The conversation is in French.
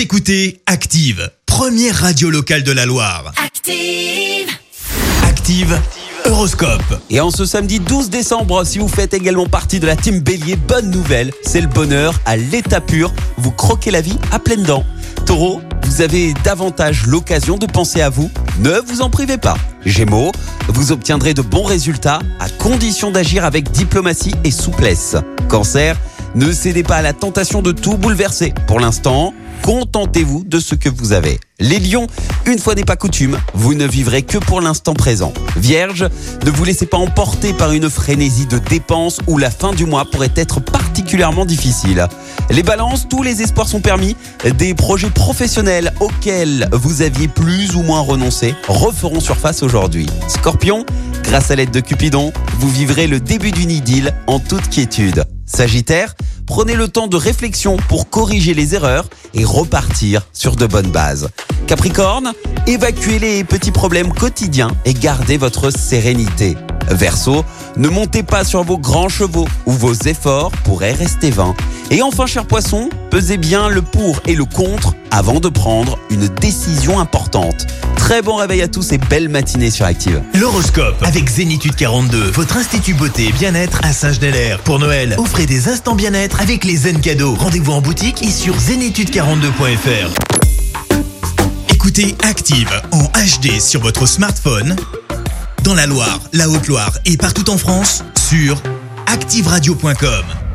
Vous écoutez Active, première radio locale de la Loire. Active. Active, Horoscope. Et en ce samedi 12 décembre, si vous faites également partie de la team Bélier, bonne nouvelle, c'est le bonheur à l'état pur. Vous croquez la vie à pleines dents. Taureau, vous avez davantage l'occasion de penser à vous. Ne vous en privez pas. Gémeaux, vous obtiendrez de bons résultats à condition d'agir avec diplomatie et souplesse. Cancer, ne cédez pas à la tentation de tout bouleverser. Pour l'instant, contentez-vous de ce que vous avez. Les lions, une fois n'est pas coutume, vous ne vivrez que pour l'instant présent. Vierge, ne vous laissez pas emporter par une frénésie de dépenses où la fin du mois pourrait être particulièrement difficile. Les balances, tous les espoirs sont permis. Des projets professionnels auxquels vous aviez plus ou moins renoncé referont surface aujourd'hui. Scorpion, grâce à l'aide de Cupidon, vous vivrez le début d'une idylle en toute quiétude. Sagittaire, prenez le temps de réflexion pour corriger les erreurs et repartir sur de bonnes bases. Capricorne, évacuez les petits problèmes quotidiens et gardez votre sérénité. Verseau, ne montez pas sur vos grands chevaux ou vos efforts pourraient rester vains. Et enfin, cher poisson, pesez bien le pour et le contre avant de prendre une décision importante. Très bon réveil à tous et belle matinée sur Active. L'horoscope avec Zénitude 42, votre institut beauté et bien-être à Saint-Genélaire. Pour Noël, offrez des instants bien-être avec les zen cadeaux. Rendez-vous en boutique et sur zénitude42.fr. Écoutez Active en HD sur votre smartphone, dans la Loire, la Haute-Loire et partout en France, sur activeradio.com.